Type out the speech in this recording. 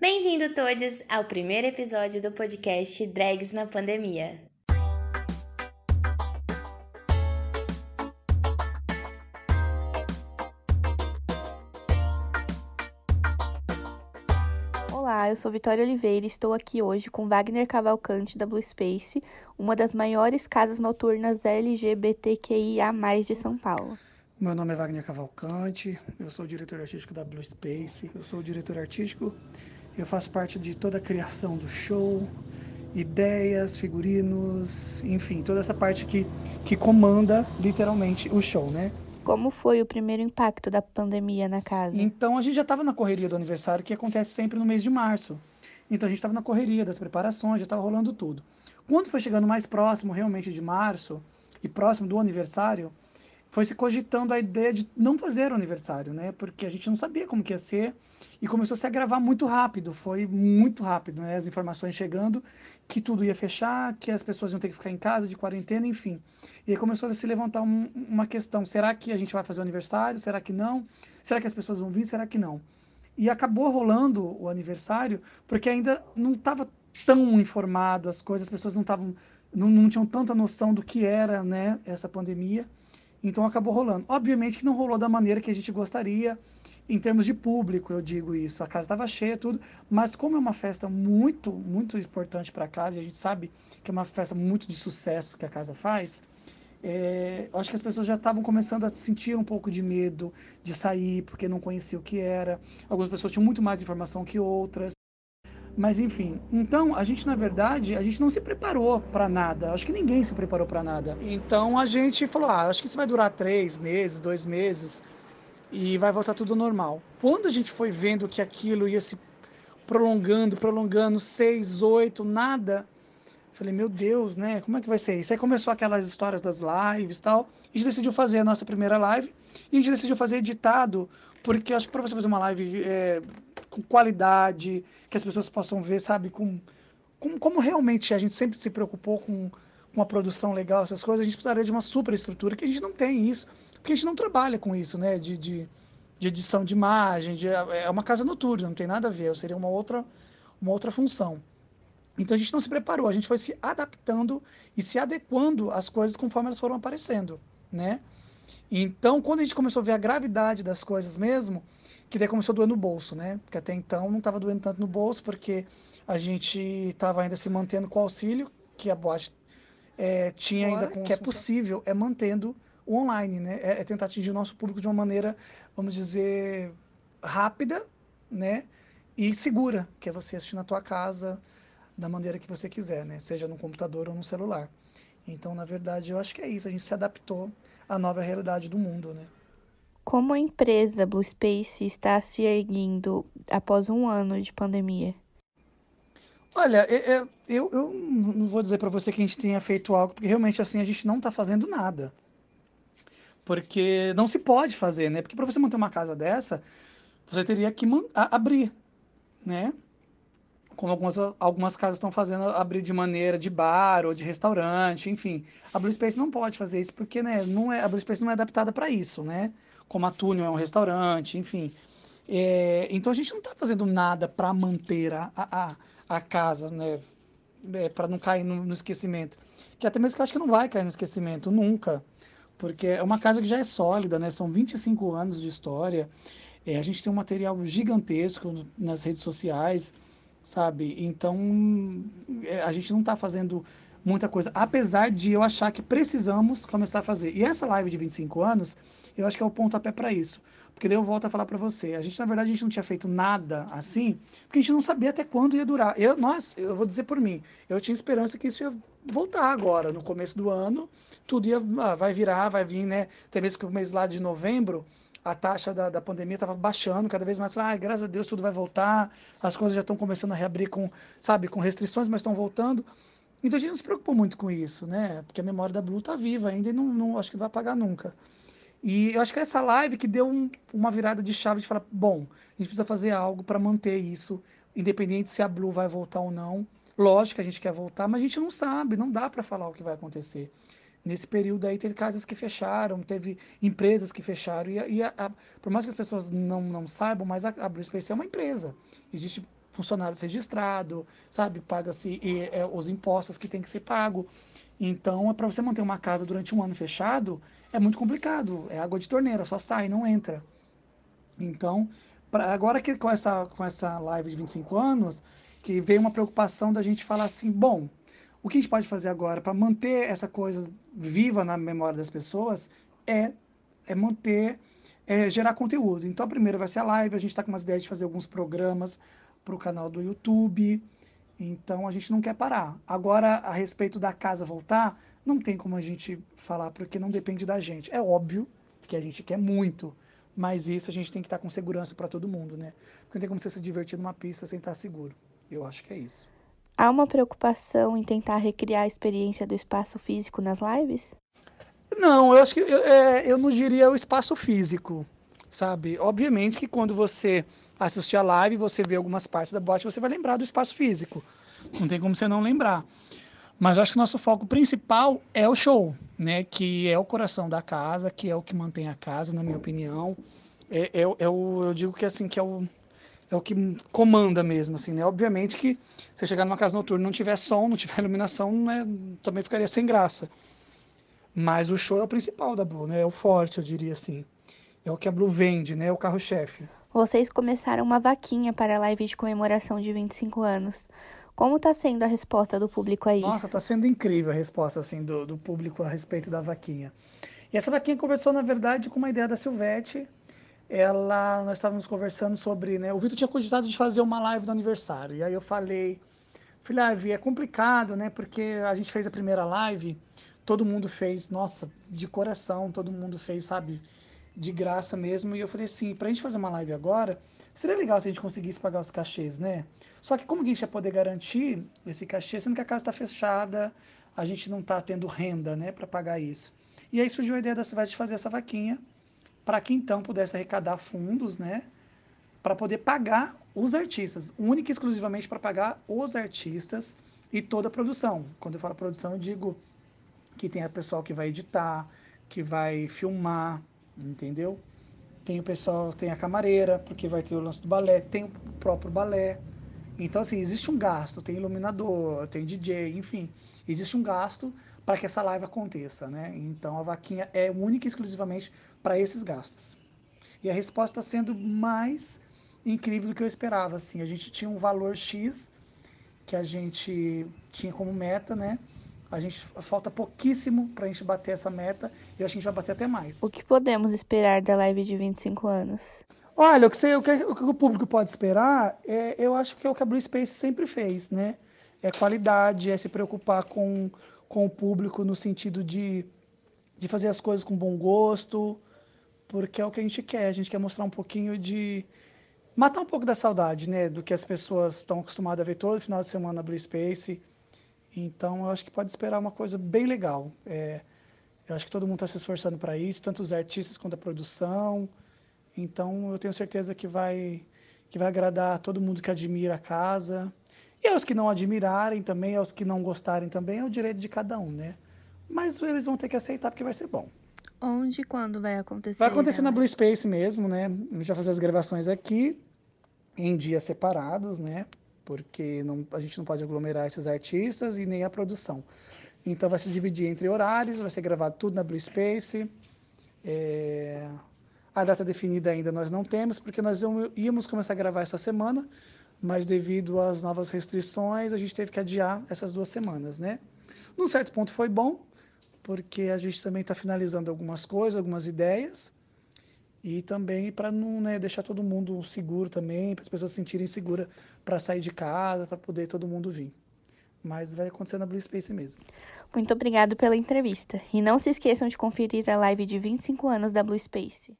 Bem-vindo todos ao primeiro episódio do podcast Drags na Pandemia. Olá, eu sou Vitória Oliveira e estou aqui hoje com Wagner Cavalcante da Blue Space, uma das maiores casas noturnas LGBTQIA+ de São Paulo. Meu nome é Wagner Cavalcante, eu sou o diretor artístico da Blue Space, eu sou o diretor artístico eu faço parte de toda a criação do show, ideias, figurinos, enfim, toda essa parte que, que comanda literalmente o show, né? Como foi o primeiro impacto da pandemia na casa? Então a gente já estava na correria do aniversário, que acontece sempre no mês de março. Então a gente estava na correria das preparações, já estava rolando tudo. Quando foi chegando mais próximo realmente de março e próximo do aniversário, foi se cogitando a ideia de não fazer o aniversário, né? Porque a gente não sabia como que ia ser e começou a se agravar muito rápido, foi muito rápido, né? As informações chegando que tudo ia fechar, que as pessoas iam ter que ficar em casa de quarentena, enfim. E aí começou a se levantar um, uma questão: será que a gente vai fazer o aniversário? Será que não? Será que as pessoas vão vir? Será que não? E acabou rolando o aniversário porque ainda não estava tão informado as coisas, as pessoas não estavam não, não tinham tanta noção do que era, né, essa pandemia. Então acabou rolando. Obviamente que não rolou da maneira que a gente gostaria, em termos de público, eu digo isso. A casa estava cheia, tudo, mas como é uma festa muito, muito importante para a casa, e a gente sabe que é uma festa muito de sucesso que a casa faz, é, eu acho que as pessoas já estavam começando a sentir um pouco de medo de sair, porque não conheciam o que era. Algumas pessoas tinham muito mais informação que outras. Mas enfim, então a gente na verdade, a gente não se preparou para nada. Acho que ninguém se preparou para nada. Então a gente falou, ah, acho que isso vai durar três meses, dois meses e vai voltar tudo normal. Quando a gente foi vendo que aquilo ia se prolongando, prolongando, seis, oito, nada, falei, meu Deus, né? Como é que vai ser isso? Aí começou aquelas histórias das lives e tal. A gente decidiu fazer a nossa primeira live e a gente decidiu fazer editado, porque acho que para você fazer uma live é, com qualidade, que as pessoas possam ver, sabe, com, com como realmente a gente sempre se preocupou com uma produção legal, essas coisas, a gente precisaria de uma super estrutura que a gente não tem isso, porque a gente não trabalha com isso, né, de, de, de edição de imagem, de, é uma casa noturna, não tem nada a ver, seria uma outra, uma outra função. Então a gente não se preparou, a gente foi se adaptando e se adequando às coisas conforme elas foram aparecendo, né? Então, quando a gente começou a ver a gravidade das coisas mesmo, que daí começou a doer no bolso, né? Porque até então não estava doendo tanto no bolso, porque a gente estava ainda se mantendo com o auxílio que a boate é, tinha ainda, com que é possível, é mantendo o online, né? É, é tentar atingir o nosso público de uma maneira, vamos dizer, rápida, né? E segura, que é você assistir na tua casa da maneira que você quiser, né? Seja no computador ou no celular. Então, na verdade, eu acho que é isso. A gente se adaptou à nova realidade do mundo, né? Como a empresa Blue Space está se erguendo após um ano de pandemia? Olha, eu, eu, eu não vou dizer para você que a gente tenha feito algo, porque realmente assim a gente não está fazendo nada. Porque não se pode fazer, né? Porque para você manter uma casa dessa, você teria que abrir, né? Como algumas, algumas casas estão fazendo, abrir de maneira de bar ou de restaurante, enfim. A Blue Space não pode fazer isso porque né, não é, a Blue Space não é adaptada para isso, né? Como a Túnel é um restaurante, enfim. É, então a gente não está fazendo nada para manter a, a, a casa, né? É, para não cair no, no, esquecimento. Que até mesmo que eu acho que não vai cair no esquecimento, nunca. Porque é uma casa que já é sólida, né? São 25 anos de história. É, a gente tem um material gigantesco nas redes sociais sabe? Então, é, a gente não está fazendo muita coisa, apesar de eu achar que precisamos começar a fazer. E essa live de 25 anos, eu acho que é o pontapé para isso. Porque daí eu volto a falar para você. A gente, na verdade, a gente não tinha feito nada assim, porque a gente não sabia até quando ia durar. Eu, nós, eu vou dizer por mim, eu tinha esperança que isso ia voltar agora, no começo do ano, tudo ia, ah, vai virar, vai vir, né? Até mesmo que o mês lá de novembro, a taxa da, da pandemia estava baixando cada vez mais. Ah, graças a Deus tudo vai voltar, as coisas já estão começando a reabrir com, sabe, com restrições, mas estão voltando. Então a gente não se preocupou muito com isso, né? Porque a memória da Blue está viva ainda e não, não acho que vai apagar nunca. E eu acho que é essa live que deu um, uma virada de chave de falar, bom, a gente precisa fazer algo para manter isso, independente se a Blue vai voltar ou não. Lógico que a gente quer voltar, mas a gente não sabe, não dá para falar o que vai acontecer. Nesse período aí teve casas que fecharam, teve empresas que fecharam. E, e a, a, por mais que as pessoas não, não saibam, mas a, a Space é uma empresa. Existe funcionários registrados, sabe? Paga-se é, os impostos que tem que ser pago. Então, é para você manter uma casa durante um ano fechado, é muito complicado. É água de torneira, só sai, não entra. Então, pra, agora que com essa, com essa live de 25 anos, que veio uma preocupação da gente falar assim, bom, o que a gente pode fazer agora para manter essa coisa viva na memória das pessoas é, é manter, é gerar conteúdo. Então, a primeira vai ser a live, a gente está com umas ideias de fazer alguns programas para o canal do YouTube. Então, a gente não quer parar. Agora, a respeito da casa voltar, não tem como a gente falar, porque não depende da gente. É óbvio que a gente quer muito, mas isso a gente tem que estar com segurança para todo mundo, né? Porque não tem como você se divertir numa pista sem estar seguro. Eu acho que é isso. Há uma preocupação em tentar recriar a experiência do espaço físico nas lives? Não, eu acho que eu, é, eu não diria o espaço físico, sabe? Obviamente que quando você assistir a live, você vê algumas partes da boate, você vai lembrar do espaço físico. Não tem como você não lembrar. Mas eu acho que o nosso foco principal é o show, né? Que é o coração da casa, que é o que mantém a casa, na minha opinião. É, é, é o, eu digo que assim que é o, é o que comanda mesmo, assim, né? Obviamente que se chegar numa casa noturna não tiver som, não tiver iluminação, né, também ficaria sem graça. Mas o show é o principal da Blue, né? É o forte, eu diria assim. É o que a Blue vende, né? É o carro-chefe. Vocês começaram uma vaquinha para a live de comemoração de 25 anos. Como está sendo a resposta do público a isso? Nossa, está sendo incrível a resposta assim do, do público a respeito da vaquinha. E essa vaquinha conversou, na verdade, com uma ideia da Silvete. Ela, nós estávamos conversando sobre, né? O Vitor tinha cogitado de fazer uma live do aniversário. E aí eu falei, falei, ah, é complicado, né? Porque a gente fez a primeira live, todo mundo fez, nossa, de coração, todo mundo fez, sabe, de graça mesmo. E eu falei assim, para a gente fazer uma live agora, Seria legal se a gente conseguisse pagar os cachês, né? Só que como que a gente ia poder garantir esse cachê, sendo que a casa está fechada, a gente não está tendo renda, né, para pagar isso. E aí surgiu a ideia da cidade de fazer essa vaquinha para que então pudesse arrecadar fundos, né, para poder pagar os artistas, única e exclusivamente para pagar os artistas e toda a produção. Quando eu falo produção, eu digo que tem a pessoal que vai editar, que vai filmar, entendeu? tem o pessoal, tem a camareira, porque vai ter o lance do balé, tem o próprio balé. Então, assim, existe um gasto, tem iluminador, tem DJ, enfim, existe um gasto para que essa live aconteça, né? Então, a vaquinha é única e exclusivamente para esses gastos. E a resposta está sendo mais incrível do que eu esperava, assim. A gente tinha um valor X que a gente tinha como meta, né? A gente falta pouquíssimo para a gente bater essa meta e acho que a gente vai bater até mais. O que podemos esperar da live de 25 anos? Olha, o que, você, o, que, o que o público pode esperar, é, eu acho que é o que a Blue Space sempre fez, né? É qualidade, é se preocupar com, com o público no sentido de, de fazer as coisas com bom gosto, porque é o que a gente quer. A gente quer mostrar um pouquinho de. matar um pouco da saudade, né? Do que as pessoas estão acostumadas a ver todo final de semana na Blue Space então, eu acho que pode esperar uma coisa bem legal. É, eu acho que todo mundo está se esforçando para isso, tanto os artistas quanto a produção. Então, eu tenho certeza que vai, que vai agradar todo mundo que admira a casa. E aos que não admirarem também, aos que não gostarem também, é o direito de cada um, né? Mas eles vão ter que aceitar porque vai ser bom. Onde e quando vai acontecer? Vai acontecer na Blue Space mesmo, né? A gente vai fazer as gravações aqui, em dias separados, né? porque não, a gente não pode aglomerar esses artistas e nem a produção. Então vai se dividir entre horários, vai ser gravado tudo na Blue Space. É... A data definida ainda nós não temos, porque nós íamos começar a gravar essa semana, mas devido às novas restrições, a gente teve que adiar essas duas semanas, né? Num certo ponto foi bom, porque a gente também está finalizando algumas coisas, algumas ideias, e também para não né, deixar todo mundo seguro também, para as pessoas se sentirem seguras para sair de casa, para poder todo mundo vir. Mas vai acontecer na Blue Space mesmo. Muito obrigado pela entrevista. E não se esqueçam de conferir a live de 25 anos da Blue Space.